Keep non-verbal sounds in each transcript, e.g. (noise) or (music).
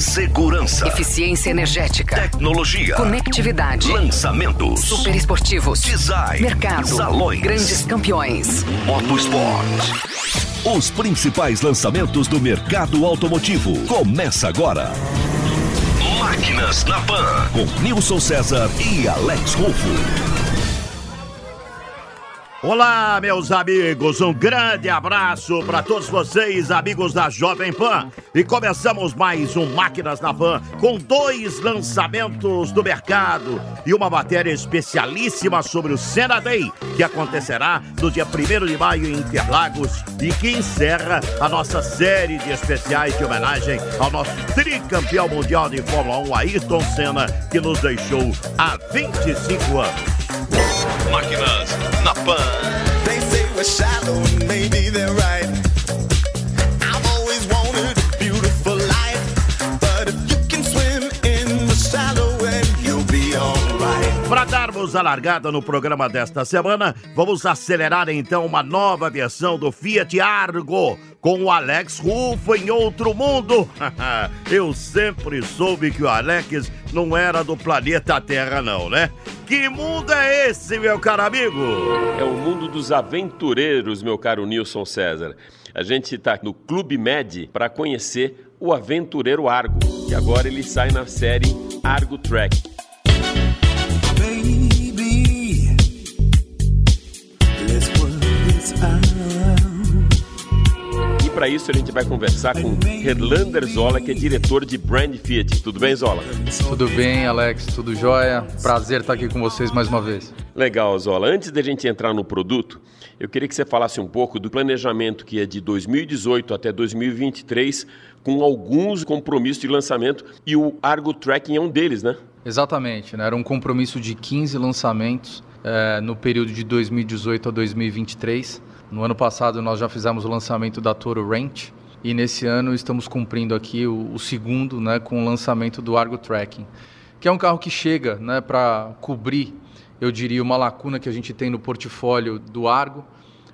Segurança. Eficiência energética. Tecnologia. Conectividade. Lançamentos. Super esportivos. Design. Mercado. Salões. Grandes campeões. Motosport. Os principais lançamentos do mercado automotivo. Começa agora. Máquinas na Pan. Com Nilson César e Alex Rufo. Olá, meus amigos, um grande abraço para todos vocês, amigos da Jovem Pan. E começamos mais um Máquinas na Pan com dois lançamentos do mercado e uma matéria especialíssima sobre o Senna Day, que acontecerá no dia 1 de maio em Interlagos e que encerra a nossa série de especiais de homenagem ao nosso tricampeão mundial de Fórmula 1, Ayrton Senna, que nos deixou há 25 anos. Máquinas Pan. They say we're shallow, maybe they're right. Para darmos a largada no programa desta semana, vamos acelerar então uma nova versão do Fiat Argo com o Alex Rufo em outro mundo. (laughs) Eu sempre soube que o Alex não era do planeta Terra, não, né? Que mundo é esse, meu caro amigo? É o mundo dos aventureiros, meu caro Nilson César. A gente está no Clube Med para conhecer o aventureiro Argo, que agora ele sai na série Argo Track. Baby, let's work this out. Para isso a gente vai conversar com Herlander Zola, que é diretor de Brand Fiat. Tudo bem, Zola? Tudo bem, Alex? Tudo jóia? Prazer estar aqui com vocês mais uma vez. Legal, Zola. Antes da gente entrar no produto, eu queria que você falasse um pouco do planejamento que é de 2018 até 2023, com alguns compromissos de lançamento, e o Argo Tracking é um deles, né? Exatamente, né? era um compromisso de 15 lançamentos eh, no período de 2018 a 2023. No ano passado nós já fizemos o lançamento da Toro Ranch e nesse ano estamos cumprindo aqui o, o segundo né, com o lançamento do Argo Tracking, que é um carro que chega né, para cobrir, eu diria, uma lacuna que a gente tem no portfólio do Argo,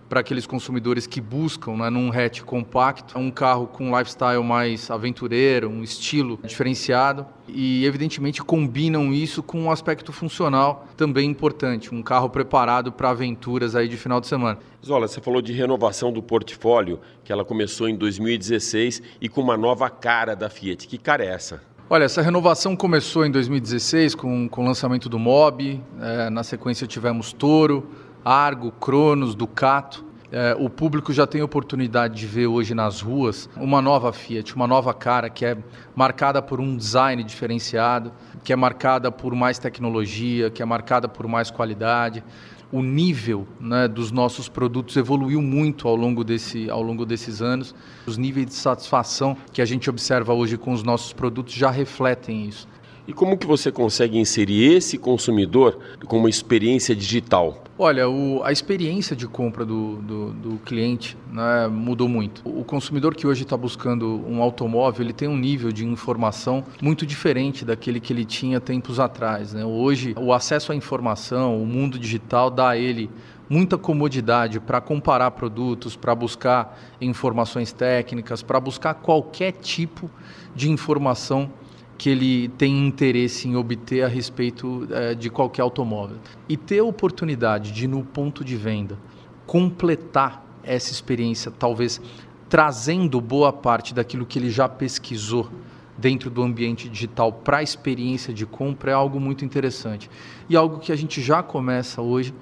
para aqueles consumidores que buscam, né, num hatch compacto, um carro com um lifestyle mais aventureiro, um estilo diferenciado e evidentemente combinam isso com um aspecto funcional também importante, um carro preparado para aventuras aí de final de semana. Zola, você falou de renovação do portfólio, que ela começou em 2016 e com uma nova cara da Fiat. Que cara é essa? Olha, essa renovação começou em 2016 com, com o lançamento do Mob, eh, na sequência tivemos Toro, Argo, Cronos, Ducato. É, o público já tem oportunidade de ver hoje nas ruas uma nova Fiat, uma nova cara que é marcada por um design diferenciado, que é marcada por mais tecnologia, que é marcada por mais qualidade. O nível né, dos nossos produtos evoluiu muito ao longo, desse, ao longo desses anos. Os níveis de satisfação que a gente observa hoje com os nossos produtos já refletem isso. E como que você consegue inserir esse consumidor com uma experiência digital? Olha, o, a experiência de compra do, do, do cliente né, mudou muito. O consumidor que hoje está buscando um automóvel, ele tem um nível de informação muito diferente daquele que ele tinha tempos atrás. Né? Hoje, o acesso à informação, o mundo digital dá a ele muita comodidade para comparar produtos, para buscar informações técnicas, para buscar qualquer tipo de informação que ele tem interesse em obter a respeito eh, de qualquer automóvel. E ter a oportunidade de, no ponto de venda, completar essa experiência, talvez trazendo boa parte daquilo que ele já pesquisou dentro do ambiente digital para a experiência de compra, é algo muito interessante. E algo que a gente já começa hoje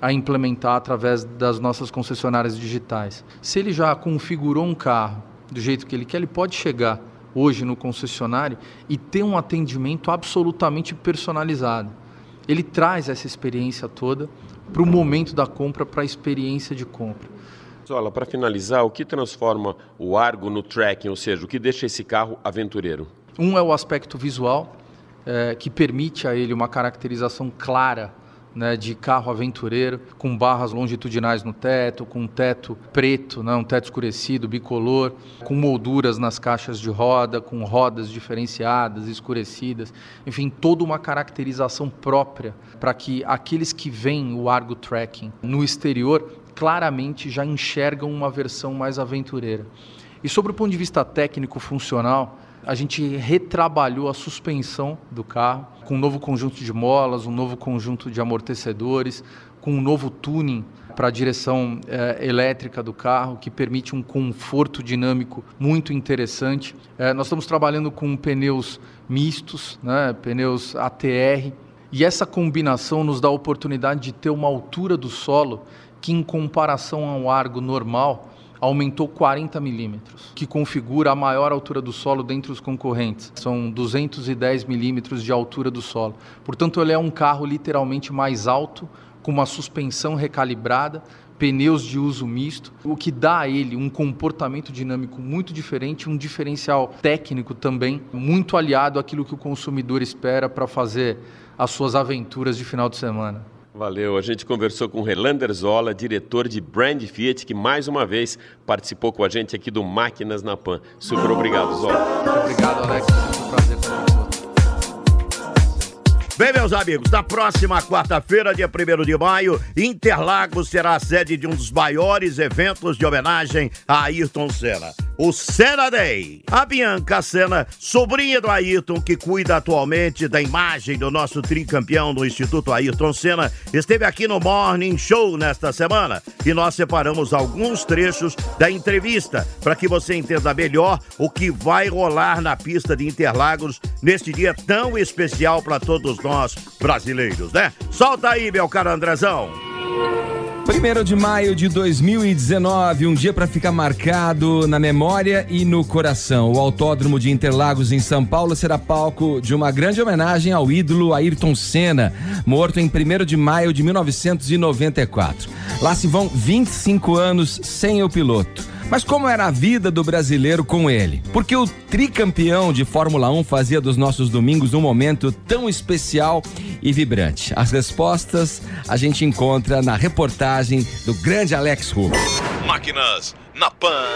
a implementar através das nossas concessionárias digitais. Se ele já configurou um carro do jeito que ele quer, ele pode chegar hoje no concessionário e ter um atendimento absolutamente personalizado. Ele traz essa experiência toda para o momento da compra, para a experiência de compra. Zola, para finalizar, o que transforma o Argo no tracking, ou seja, o que deixa esse carro aventureiro? Um é o aspecto visual, é, que permite a ele uma caracterização clara né, de carro aventureiro, com barras longitudinais no teto, com um teto preto, né, um teto escurecido, bicolor, com molduras nas caixas de roda, com rodas diferenciadas, escurecidas, enfim, toda uma caracterização própria para que aqueles que veem o Argo Tracking no exterior claramente já enxergam uma versão mais aventureira. E sobre o ponto de vista técnico funcional, A gente retrabalhou a suspensão do carro com um novo conjunto de molas, um novo conjunto de amortecedores, com um novo tuning para a direção eh, elétrica do carro, que permite um conforto dinâmico muito interessante. Eh, nós estamos trabalhando com pneus mistos, né, pneus ATR, e essa combinação nos dá a oportunidade de ter uma altura do solo que, em comparação ao Argo normal, aumentou 40 milímetros, que configura a maior altura do solo dentre os concorrentes. São 210 milímetros de altura do solo. Portanto, ele é um carro literalmente mais alto, com uma suspensão recalibrada, pneus de uso misto, o que dá a ele um comportamento dinâmico muito diferente, um diferencial técnico também, muito aliado àquilo que o consumidor espera para fazer as suas aventuras de final de semana. Valeu. A gente conversou com Relander Zola, diretor de Brand Fiat, que mais uma vez participou com a gente aqui do Máquinas na Pan. Super obrigado, Zola. Obrigado, Alex. Foi um prazer estar Bem, meus amigos, na próxima quarta-feira, dia 1 de maio, Interlagos será a sede de um dos maiores eventos de homenagem a Ayrton Senna, o Senna Day. A Bianca Senna, sobrinha do Ayrton, que cuida atualmente da imagem do nosso tricampeão do Instituto Ayrton Senna, esteve aqui no Morning Show nesta semana e nós separamos alguns trechos da entrevista para que você entenda melhor o que vai rolar na pista de Interlagos neste dia tão especial para todos nós nós brasileiros, né? Solta aí, meu caro Andrezão. 1 de maio de 2019, um dia para ficar marcado na memória e no coração. O Autódromo de Interlagos, em São Paulo, será palco de uma grande homenagem ao ídolo Ayrton Senna, morto em 1 de maio de 1994. Lá se vão 25 anos sem o piloto. Mas como era a vida do brasileiro com ele? Porque o tricampeão de Fórmula 1 fazia dos nossos domingos um momento tão especial e vibrante? As respostas a gente encontra na reportagem do grande Alex Hugo. Máquinas na Pan.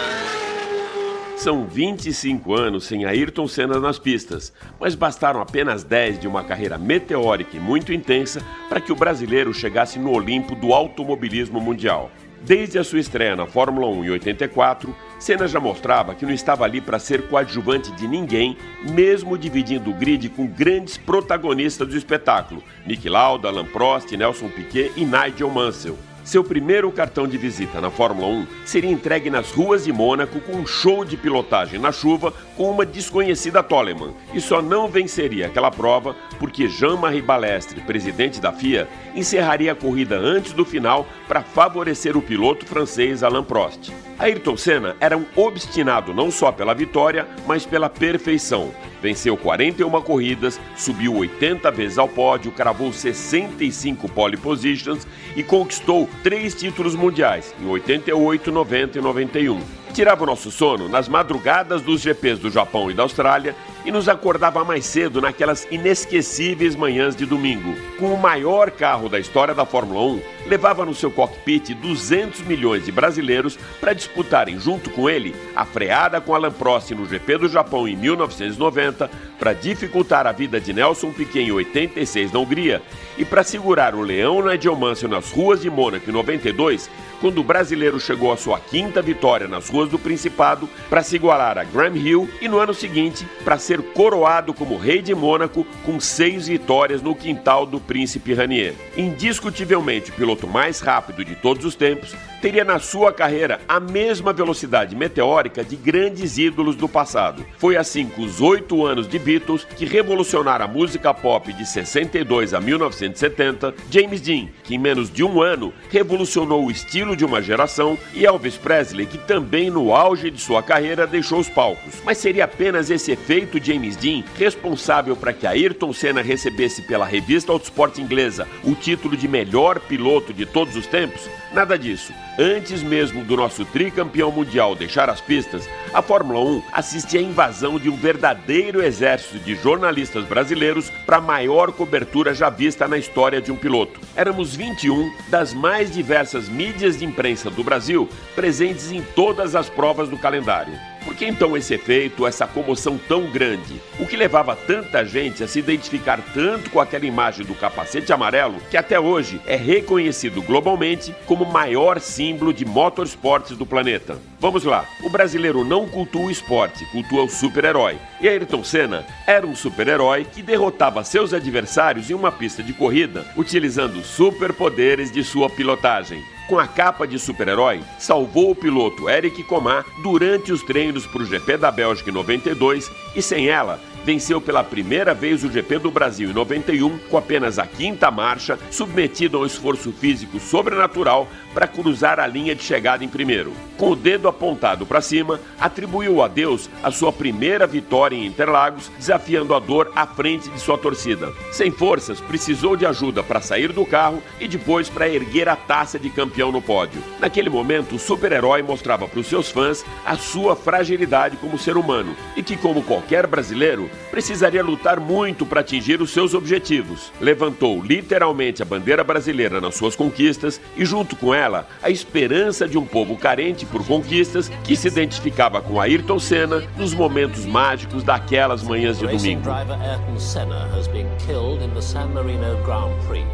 São 25 anos sem Ayrton Senna nas pistas, mas bastaram apenas 10 de uma carreira meteórica e muito intensa para que o brasileiro chegasse no Olimpo do automobilismo mundial. Desde a sua estreia na Fórmula 1 em 84, Senna já mostrava que não estava ali para ser coadjuvante de ninguém, mesmo dividindo o grid com grandes protagonistas do espetáculo: Nick Lauda, Alain Prost, Nelson Piquet e Nigel Mansell. Seu primeiro cartão de visita na Fórmula 1 seria entregue nas ruas de Mônaco com um show de pilotagem na chuva com uma desconhecida Toleman e só não venceria aquela prova porque Jean-Marie Balestre, presidente da FIA, encerraria a corrida antes do final para favorecer o piloto francês Alain Prost. Ayrton Senna era um obstinado não só pela vitória, mas pela perfeição. Venceu 41 corridas, subiu 80 vezes ao pódio, cravou 65 pole positions e conquistou três títulos mundiais em 88, 90 e 91 tirava o nosso sono nas madrugadas dos GPs do Japão e da Austrália e nos acordava mais cedo naquelas inesquecíveis manhãs de domingo. Com o maior carro da história da Fórmula 1, levava no seu cockpit 200 milhões de brasileiros para disputarem junto com ele a freada com Alain Prost no GP do Japão em 1990, para dificultar a vida de Nelson Piquet em 86 na Hungria e para segurar o Leão Nigel Mansell nas ruas de Mônaco em 92, quando o brasileiro chegou à sua quinta vitória nas ruas do Principado para se igualar a Graham Hill e no ano seguinte para ser coroado como rei de Mônaco com seis vitórias no quintal do Príncipe Ranier. Indiscutivelmente o piloto mais rápido de todos os tempos, teria na sua carreira a mesma velocidade meteórica de grandes ídolos do passado. Foi assim com os oito anos de Beatles que revolucionaram a música pop de 62 a 1970, James Dean, que em menos de um ano revolucionou o estilo de uma geração, e Elvis Presley, que também no auge de sua carreira deixou os palcos. Mas seria apenas esse efeito James Dean responsável para que Ayrton Senna recebesse pela revista Autosport inglesa o título de melhor piloto de todos os tempos? Nada disso. Antes mesmo do nosso tricampeão mundial deixar as pistas, a Fórmula 1 assistia à invasão de um verdadeiro exército de jornalistas brasileiros para a maior cobertura já vista na história de um piloto. Éramos 21 das mais diversas mídias de imprensa do Brasil presentes em todas as provas do calendário. Por que então esse efeito, essa comoção tão grande? O que levava tanta gente a se identificar tanto com aquela imagem do capacete amarelo, que até hoje é reconhecido globalmente como o maior símbolo de motorsports do planeta? Vamos lá, o brasileiro não cultua o esporte, cultua o super-herói. E Ayrton Senna era um super-herói que derrotava seus adversários em uma pista de corrida utilizando superpoderes de sua pilotagem. Com a capa de super-herói, salvou o piloto Eric Comar durante os treinos para o GP da Bélgica em 92 e sem ela, venceu pela primeira vez o GP do Brasil em 91 com apenas a quinta marcha, submetido a um esforço físico sobrenatural para cruzar a linha de chegada em primeiro. Com o dedo apontado para cima, atribuiu a Deus a sua primeira vitória em Interlagos, desafiando a dor à frente de sua torcida. Sem forças, precisou de ajuda para sair do carro e depois para erguer a taça de campeão no pódio. Naquele momento, o super-herói mostrava para os seus fãs a sua fragilidade como ser humano e que, como qualquer brasileiro, precisaria lutar muito para atingir os seus objetivos. Levantou literalmente a bandeira brasileira nas suas conquistas e, junto com ela, a esperança de um povo carente por conquistas que se identificava com Ayrton Senna nos momentos mágicos daquelas manhãs de Racing domingo. driver Ayrton Senna has been killed in the San Marino Grand Prix.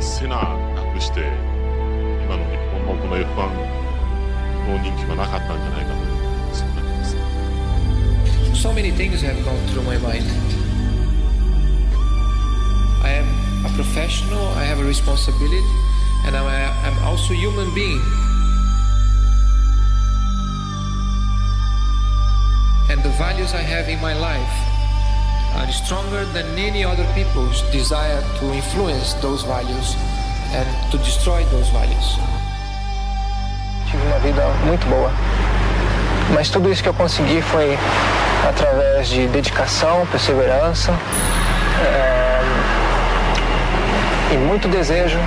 セナなくして今の日本のこの F1 の人気はなかったんじゃないかとそう思います。 So many things have gone through my mind. I am a professional, I have a responsibility, and I'm, a, I'm also a human being. And the values I have in my life are stronger than any other people's desire to influence those values and to destroy those values. Tive uma vida muito boa. Mas tudo isso que eu consegui foi através de dedicação, perseverança é, e muito desejo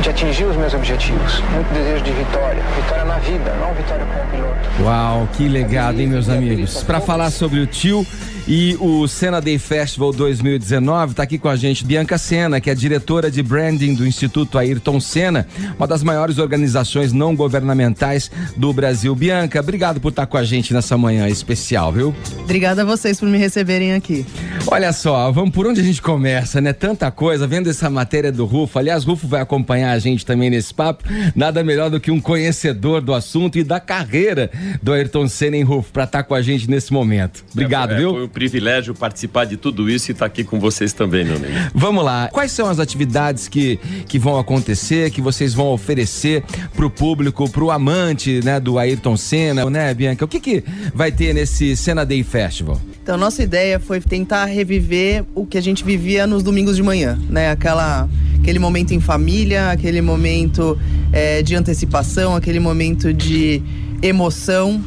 de atingir os meus objetivos. Muito desejo de vitória. Vitória na vida, não vitória como piloto. Uau, que legado, hein, meus amigos? Para falar sobre o tio e o Senna Day Festival 2019, tá aqui com a gente Bianca Senna, que é diretora de branding do Instituto Ayrton Senna, uma das maiores organizações não governamentais do Brasil. Bianca, obrigado por estar com a gente nessa manhã especial, viu? Obrigada a vocês por me receberem aqui. Olha só, vamos por onde a gente começa, né? Tanta coisa, vendo essa matéria do Rufo. Aliás, Rufo vai acompanhar a gente também nesse papo. Nada melhor do que um conhecedor do assunto e da carreira do Ayrton Senna em Rufo para estar com a gente nesse momento. Obrigado, É, viu? Privilégio participar de tudo isso e estar aqui com vocês também, meu amigo. Vamos lá. Quais são as atividades que, que vão acontecer, que vocês vão oferecer pro público, pro amante, né, do Ayrton Senna, né, Bianca? O que que vai ter nesse Senna Day Festival? Então, nossa ideia foi tentar reviver o que a gente vivia nos domingos de manhã, né? Aquela, aquele momento em família, aquele momento é, de antecipação, aquele momento de emoção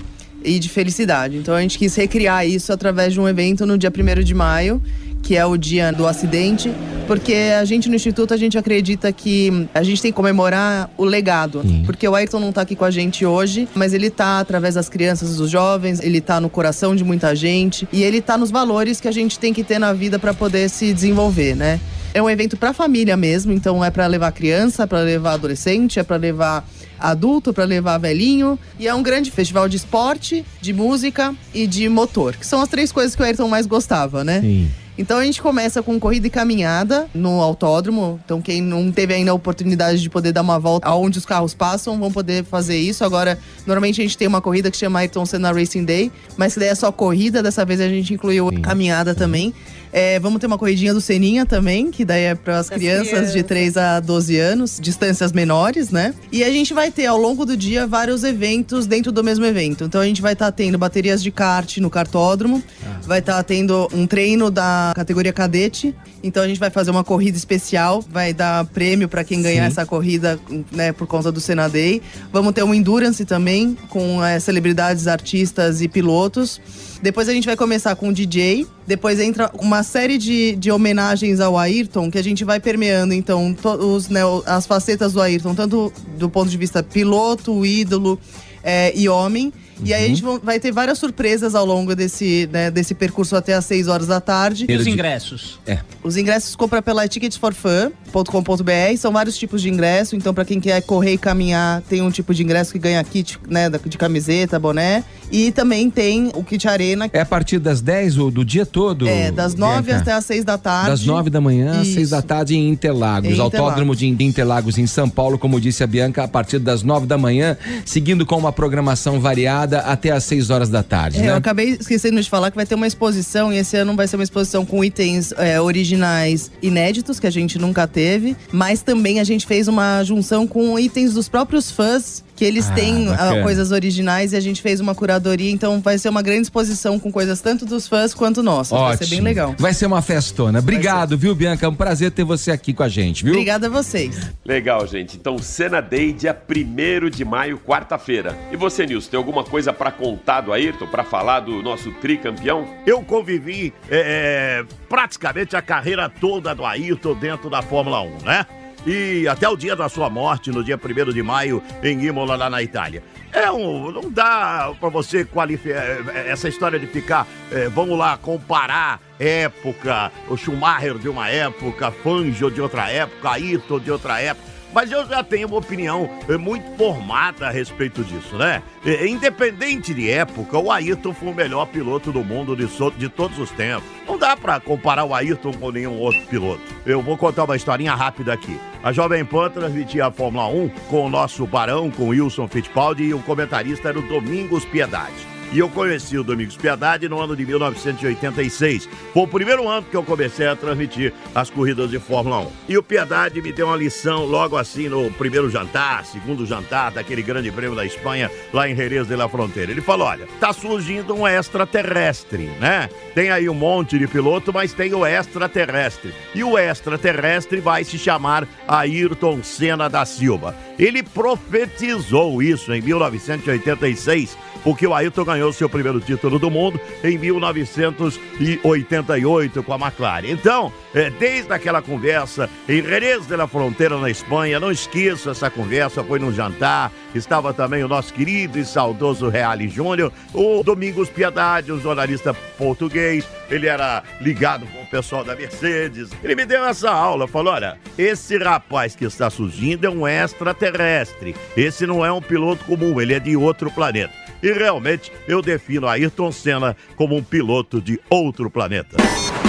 e de felicidade. Então, a gente quis recriar isso através de um evento no dia 1 de maio, que é o dia do acidente, porque a gente no Instituto, a gente acredita que a gente tem que comemorar o legado. Porque o Ayrton não tá aqui com a gente hoje, mas ele tá através das crianças, dos jovens, ele tá no coração de muita gente e ele tá nos valores que a gente tem que ter na vida para poder se desenvolver, né? É um evento para família mesmo, então é para levar criança, para levar adolescente, é para levar adulto, para levar velhinho. E é um grande festival de esporte, de música e de motor, que são as três coisas que o Ayrton mais gostava, né? Sim. Então a gente começa com corrida e caminhada no autódromo. Então quem não teve ainda a oportunidade de poder dar uma volta aonde os carros passam, vão poder fazer isso. Agora, normalmente a gente tem uma corrida que chama Ayrton Senna Racing Day, mas que daí é só corrida, dessa vez a gente incluiu caminhada também. É, vamos ter uma corridinha do Seninha também, que daí é para as crianças, crianças. de 3 a 12 anos, distâncias menores, né? E a gente vai ter ao longo do dia vários eventos dentro do mesmo evento. Então a gente vai estar tendo baterias de kart no kartódromo, vai estar tendo um treino da categoria cadete. Então a gente vai fazer uma corrida especial, vai dar prêmio para quem ganhar Sim. essa corrida, né, por conta do Senna Day. Vamos ter um endurance também com eh, celebridades, artistas e pilotos. Depois a gente vai começar com o DJ. Depois entra uma série de, de homenagens ao Ayrton, que a gente vai permeando, então, os, né, as facetas do Ayrton, tanto do ponto de vista piloto, ídolo eh, e homem. E aí a gente vão- vai ter várias surpresas ao longo desse, né, desse percurso até às 6 horas da tarde. E os ingressos? É. Os ingressos compra pela ticketsforfun.com.br, são vários tipos de ingresso, então para quem quer correr e caminhar, tem um tipo de ingresso que ganha kit, né, de camiseta, boné, e também tem o kit arena, É a partir das 10 ou do dia todo? é das 9 Bianca? até às 6 da tarde. Das 9 da manhã às 6 Isso. da tarde em Interlagos. Em Interlagos. Autódromo de Interlagos em São Paulo, como disse a Bianca, a partir das 9 da manhã, seguindo com uma programação variada até às 6 horas da tarde, É, né? Eu acabei esquecendo de falar que vai ter uma exposição, e esse ano vai ser uma exposição com itens é, originais inéditos, que a gente nunca teve, mas também a gente fez uma junção com itens dos próprios fãs, que eles Ah, têm bacana. coisas originais, e a gente fez uma curadoria, então vai ser uma grande exposição com coisas tanto dos fãs quanto nossas. Vai ser bem legal. Vai ser uma festona. Obrigado, viu, Bianca? É um prazer ter você aqui com a gente, viu? Obrigada a vocês. Legal, gente. Então, Cena Day, dia 1 de maio, quarta-feira. E você, Nilson, tem alguma coisa pra contar do Ayrton, pra falar do nosso tricampeão? Eu convivi é, praticamente a carreira toda do Ayrton dentro da Fórmula 1, né? E até o dia da sua morte, no dia 1 de maio, em Imola, lá na Itália. É um. Não dá pra você qualificar. Essa história de ficar. é, vamos lá, comparar época, o Schumacher de uma época, Fangio de outra época, Ayrton de outra época. Mas eu já tenho uma opinião eh, muito formada a respeito disso, né? Eh, Independente de época, o Ayrton foi o melhor piloto do mundo de, so- de todos os tempos. Não dá pra comparar o Ayrton com nenhum outro piloto. Eu vou contar uma historinha rápida aqui. A Jovem Pan transmitia a Fórmula 1 com o nosso barão, com Wilson Fittipaldi, e o comentarista era o Domingos Piedade. E eu conheci o Domingos Piedade no ano de 1986. Foi o primeiro ano que eu comecei a transmitir as corridas de Fórmula 1. E o Piedade me deu uma lição logo assim no primeiro jantar, segundo jantar daquele grande prêmio da Espanha, lá em Jerez de la Fronteira. Ele falou: olha, tá surgindo um extraterrestre, né? Tem aí um monte de piloto, mas tem o extraterrestre. E o extraterrestre vai se chamar Ayrton Senna da Silva. Ele profetizou isso em 1986, porque o Ayrton ganhou seu primeiro título do mundo em 1988 com a McLaren. Então, é, desde aquela conversa em Jerez de la Fronteira, na Espanha, não esqueça essa conversa, foi num jantar, estava também o nosso querido e saudoso Reale Júnior, o Domingos Piedade, um jornalista português, ele era ligado com o pessoal da Mercedes. Ele me deu essa aula, falou: olha, esse rapaz que está surgindo é um extraterrestre. Esse não é um piloto comum, ele é de outro planeta. E realmente eu defino Ayrton Senna como um piloto de outro planeta.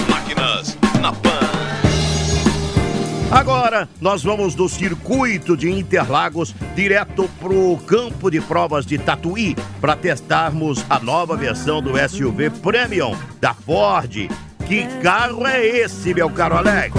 Máquinas na Pan. Agora nós vamos do circuito de Interlagos direto pro campo de provas de Tatuí para testarmos a nova versão do SUV Premium da Ford. Que carro é esse, meu caro Alex?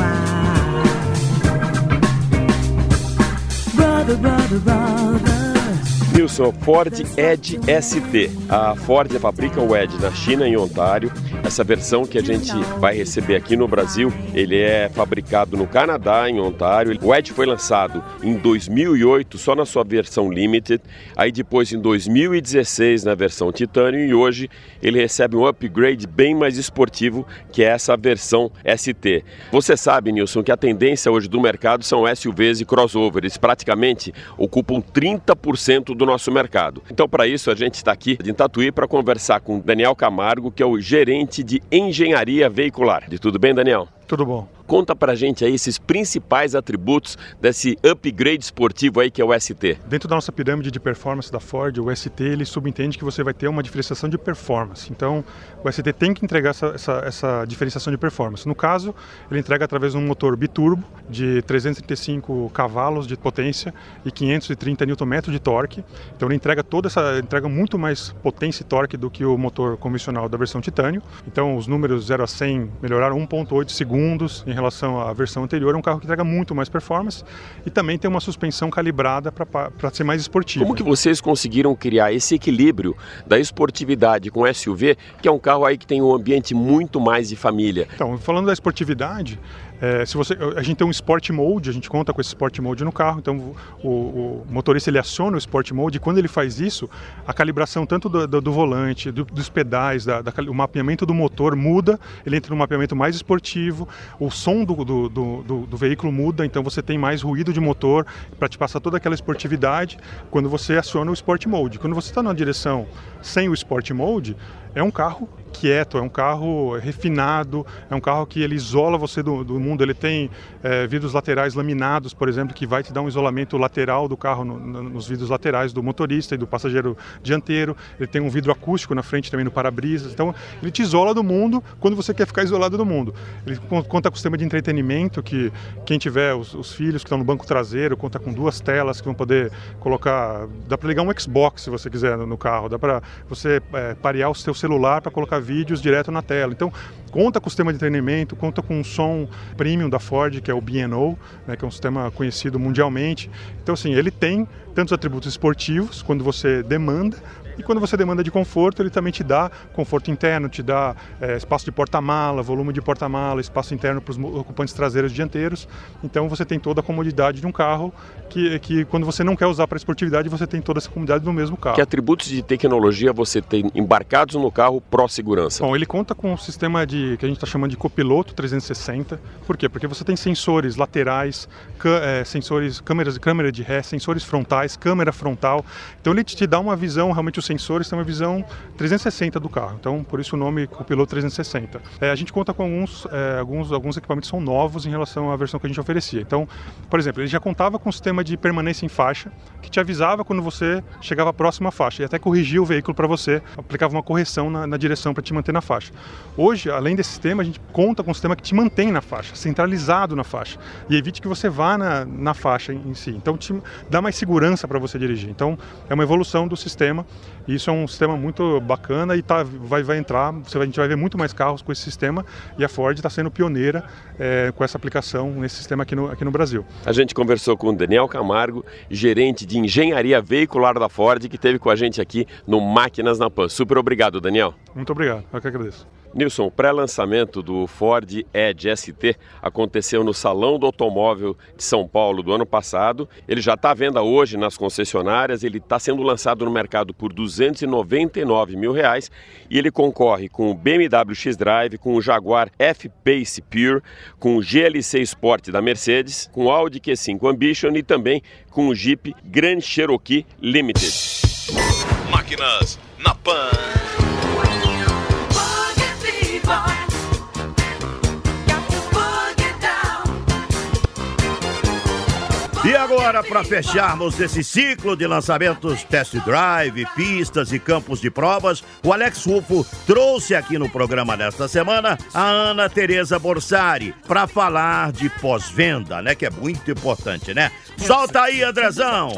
Nilson, Ford Edge ST. A Ford fabrica o Edge na China, em Ontário. Essa versão que a gente vai receber aqui no Brasil, ele é fabricado no Canadá, em Ontário. O Edge foi lançado em 2008, só na sua versão Limited. Aí depois, em 2016, na versão Titanium. E hoje ele recebe um upgrade bem mais esportivo, que é essa versão ST. Você sabe, Nilson, que a tendência hoje do mercado são SUVs e crossovers. Praticamente ocupam 30% do nosso mercado. Então, para isso, a gente está aqui em Tatuí para conversar com Daniel Camargo, que é o gerente de engenharia veicular. De tudo bem, Daniel? Tudo bom. Conta pra gente aí esses principais atributos desse upgrade esportivo aí que é o ST. Dentro da nossa pirâmide de performance da Ford, o ST ele subentende que você vai ter uma diferenciação de performance. Então, o ST tem que entregar essa, essa, essa diferenciação de performance. No caso, ele entrega através de um motor biturbo de 335 cavalos de potência e 530 Nm de torque. Então, ele entrega toda essa, entrega muito mais potência e torque do que o motor convencional da versão titânio. Então, os números 0 a 100 melhoraram 1.8 segundos em relação à versão anterior. É um carro que entrega muito mais performance e também tem uma suspensão calibrada para ser mais esportivo. Como que vocês conseguiram criar esse equilíbrio da esportividade com SUV, que é um carro aí que tem um ambiente muito mais de família? Então, falando da esportividade, é, se você, a gente tem um Sport Mode, a gente conta com esse Sport Mode no carro, então o, o motorista ele aciona o Sport Mode e quando ele faz isso, a calibração tanto do, do, do volante, do, dos pedais, da, da, o mapeamento do motor muda, ele entra num mapeamento mais esportivo, o, som do, do, do, do, veículo muda, então você tem mais ruído de motor para te passar toda aquela esportividade quando você aciona o Sport Mode. Quando você está na direção sem o Sport Mode, é um carro quieto, é um carro refinado, é um carro que ele isola você do, do mundo. Ele tem é, vidros laterais laminados, por exemplo, que vai te dar um isolamento lateral do carro no, no, nos vidros laterais do motorista e do passageiro dianteiro. Ele tem um vidro acústico na frente também no para-brisas. Então, ele te isola do mundo quando você quer ficar isolado do mundo. Ele conta com o sistema de entretenimento que quem tiver os, os filhos que estão no banco traseiro conta com duas telas que vão poder colocar. Dá para ligar um Xbox se você quiser no, no carro. Dá para você é, parear o seu celular para colocar vídeos direto na tela. Então, conta com o sistema de treinamento, conta com um som premium da Ford, que é o B&O, né, que é um sistema conhecido mundialmente. Então, assim, ele tem tantos atributos esportivos, quando você demanda, e quando você demanda de conforto, ele também te dá conforto interno, te dá é, espaço de porta-mala, volume de porta-mala, espaço interno para os ocupantes traseiros e dianteiros. Então você tem toda a comodidade de um carro que, que quando você não quer usar para esportividade, você tem toda essa comodidade no mesmo carro. Que atributos de tecnologia você tem embarcados no carro pró-segurança? Bom, ele conta com um sistema de que a gente está chamando de copiloto 360. Por quê? Porque você tem sensores laterais, é, sensores, câmeras, câmera de ré, sensores frontais, câmera frontal. Então ele te dá uma visão realmente os sensores têm uma visão 360 do carro, então por isso o nome Copiloto 360. É, a gente conta com alguns, é, alguns, alguns equipamentos são novos em relação à versão que a gente oferecia. Então, por exemplo, ele já contava com um sistema de permanência em faixa que te avisava quando você chegava próximo à faixa e até corrigia o veículo para você, aplicava uma correção na, na direção para te manter na faixa. Hoje, além desse sistema, a gente conta com um sistema que te mantém na faixa, centralizado na faixa e evite que você vá na, na faixa em, em si. Então, te dá mais segurança para você dirigir. Então, é uma evolução do sistema isso é um sistema muito bacana e tá, vai, vai entrar, você a gente vai ver muito mais carros com esse sistema e a Ford está sendo pioneira é, com essa aplicação nesse sistema aqui no, aqui no Brasil. A gente conversou com o Daniel Camargo, gerente de engenharia veicular da Ford, que esteve com a gente aqui no Máquinas na Pan. Super obrigado, Daniel. Muito obrigado, eu que agradeço. Nilson, o pré-lançamento do Ford Edge ST aconteceu no Salão do Automóvel de São Paulo do ano passado. Ele já está à venda hoje nas concessionárias, ele está sendo lançado no mercado por 299 mil reais e ele concorre com o BMW X-Drive, com o Jaguar F-Pace Pure, com o GLC Sport da Mercedes, com o Audi Q5 Ambition e também com o Jeep Grand Cherokee Limited. Máquinas na Pan. E agora, para fecharmos esse ciclo de lançamentos test drive, pistas e campos de provas, o Alex Rufo trouxe aqui no programa desta semana a Ana Tereza Borsari para falar de pós-venda, né? Que é muito importante, né? Solta aí, Andrezão!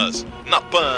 Máquinas na Pan.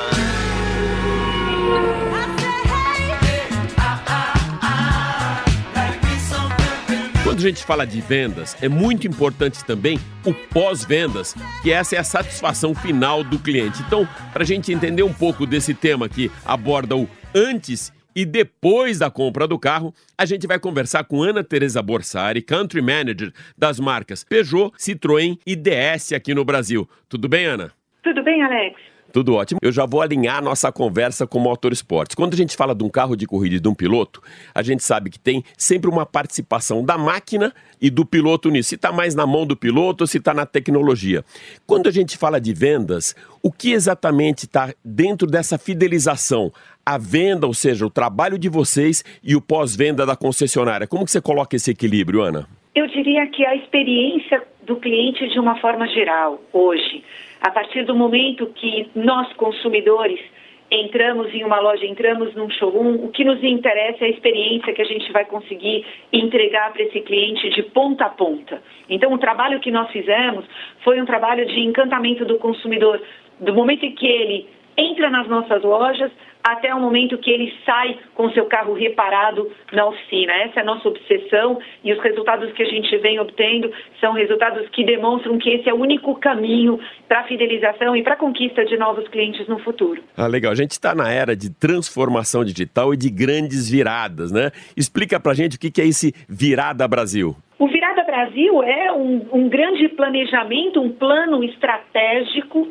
Quando a gente fala de vendas, é muito importante também o pós-vendas, que essa é a satisfação final do cliente. Então, para a gente entender um pouco desse tema que aborda o antes e depois da compra do carro, a gente vai conversar com Ana Teresa Borsari, Country Manager das marcas Peugeot, Citroën e DS aqui no Brasil. Tudo bem, Ana? Tudo bem, Alex? Tudo ótimo. Eu já vou alinhar nossa conversa com o Motorsports. Quando a gente fala de um carro de corrida e de um piloto, a gente sabe que tem sempre uma participação da máquina e do piloto nisso. Se está mais na mão do piloto se está na tecnologia. Quando a gente fala de vendas, o que exatamente está dentro dessa fidelização? A venda, ou seja, o trabalho de vocês e o pós-venda da concessionária. Como que você coloca esse equilíbrio, Ana? Eu diria que a experiência do cliente de uma forma geral, hoje, a partir do momento que nós, consumidores, entramos em uma loja, entramos num showroom, o que nos interessa é a experiência que a gente vai conseguir entregar para esse cliente de ponta a ponta. Então, o trabalho que nós fizemos foi um trabalho de encantamento do consumidor, do momento em que ele entra nas nossas lojas até o momento que ele sai com seu carro reparado na oficina. Essa é a nossa obsessão e os resultados que a gente vem obtendo são resultados que demonstram que esse é o único caminho para a fidelização e para a conquista de novos clientes no futuro. Ah, legal. A gente está na era de transformação digital e de grandes viradas, né? Explica pra gente o que é esse Virada Brasil. O Virada Virada Brasil é um, um grande planejamento, um plano estratégico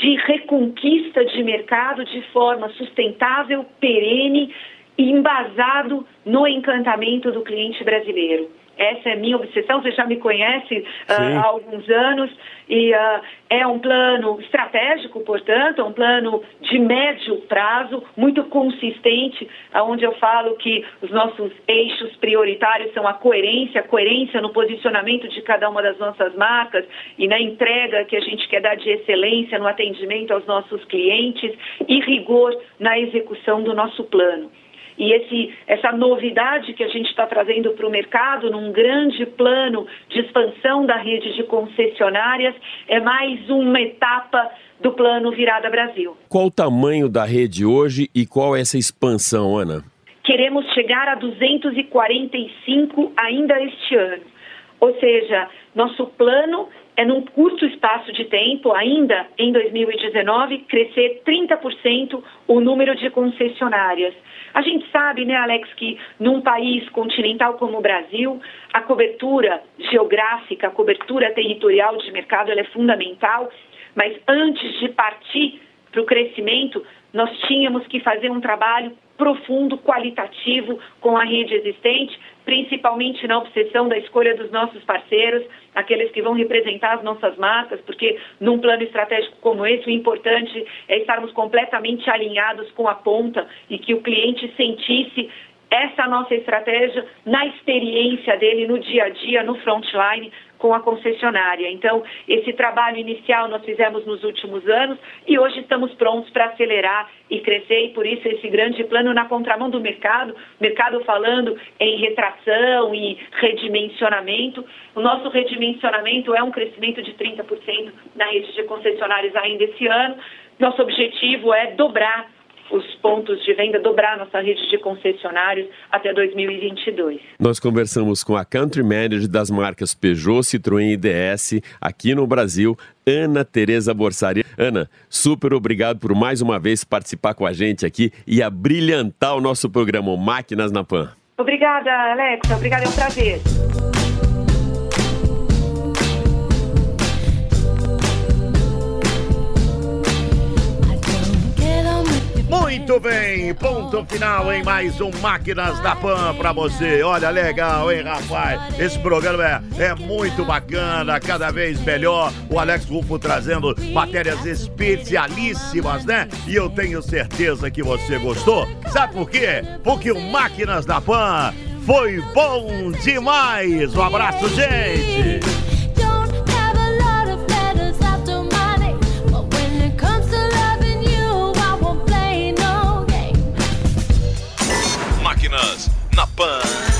de reconquista de mercado de forma sustentável, perene e embasado no encantamento do cliente brasileiro. Essa é a minha obsessão, você já me conhece uh, há alguns anos, e uh, é um plano estratégico, portanto, é um plano de médio prazo, muito consistente, onde eu falo que os nossos eixos prioritários são a coerência, a coerência no posicionamento de cada uma das nossas marcas e na entrega que a gente quer dar de excelência no atendimento aos nossos clientes e rigor na execução do nosso plano. E esse, essa novidade que a gente está trazendo para o mercado, num grande plano de expansão da rede de concessionárias, é mais uma etapa do plano Virada Brasil. Qual o tamanho da rede hoje e qual é essa expansão, Ana? Queremos chegar a 245 ainda este ano. Ou seja, nosso plano é num curto espaço de tempo, ainda em 2019, crescer 30% o número de concessionárias. A gente sabe, né, Alex, que num país continental como o Brasil, a cobertura geográfica, a cobertura territorial de mercado é fundamental, mas antes de partir para o crescimento, nós tínhamos que fazer um trabalho profundo, qualitativo com a rede existente, principalmente na obsessão da escolha dos nossos parceiros, aqueles que vão representar as nossas marcas, porque num plano estratégico como esse, o importante é estarmos completamente alinhados com a ponta e que o cliente sentisse essa nossa estratégia na experiência dele no dia a dia, no frontline, com a concessionária. Então, esse trabalho inicial nós fizemos nos últimos anos e hoje estamos prontos para acelerar e crescer, e por isso esse grande plano na contramão do mercado, mercado falando em retração e redimensionamento. O nosso redimensionamento é um crescimento de 30% na rede de concessionários ainda esse ano. Nosso objetivo é dobrar os pontos de venda, dobrar nossa rede de concessionários até 2022. Nós conversamos com a Country Manager das marcas Peugeot, Citroën e DS aqui no Brasil, Ana Tereza Borsari. Ana, super obrigado por mais uma vez participar com a gente aqui e a brilhantar o nosso programa Máquinas na Pan. Obrigada, Alexa. Obrigada, é um prazer. Muito bem, ponto final em mais um Máquinas da Pan pra você. Olha, legal, hein, rapaz? Esse programa é, é muito bacana, cada vez melhor. O Alex Rufo trazendo matérias especialíssimas, né? E eu tenho certeza que você gostou. Sabe por quê? Porque o Máquinas da Pan foi bom demais. Um abraço, gente! na Pan.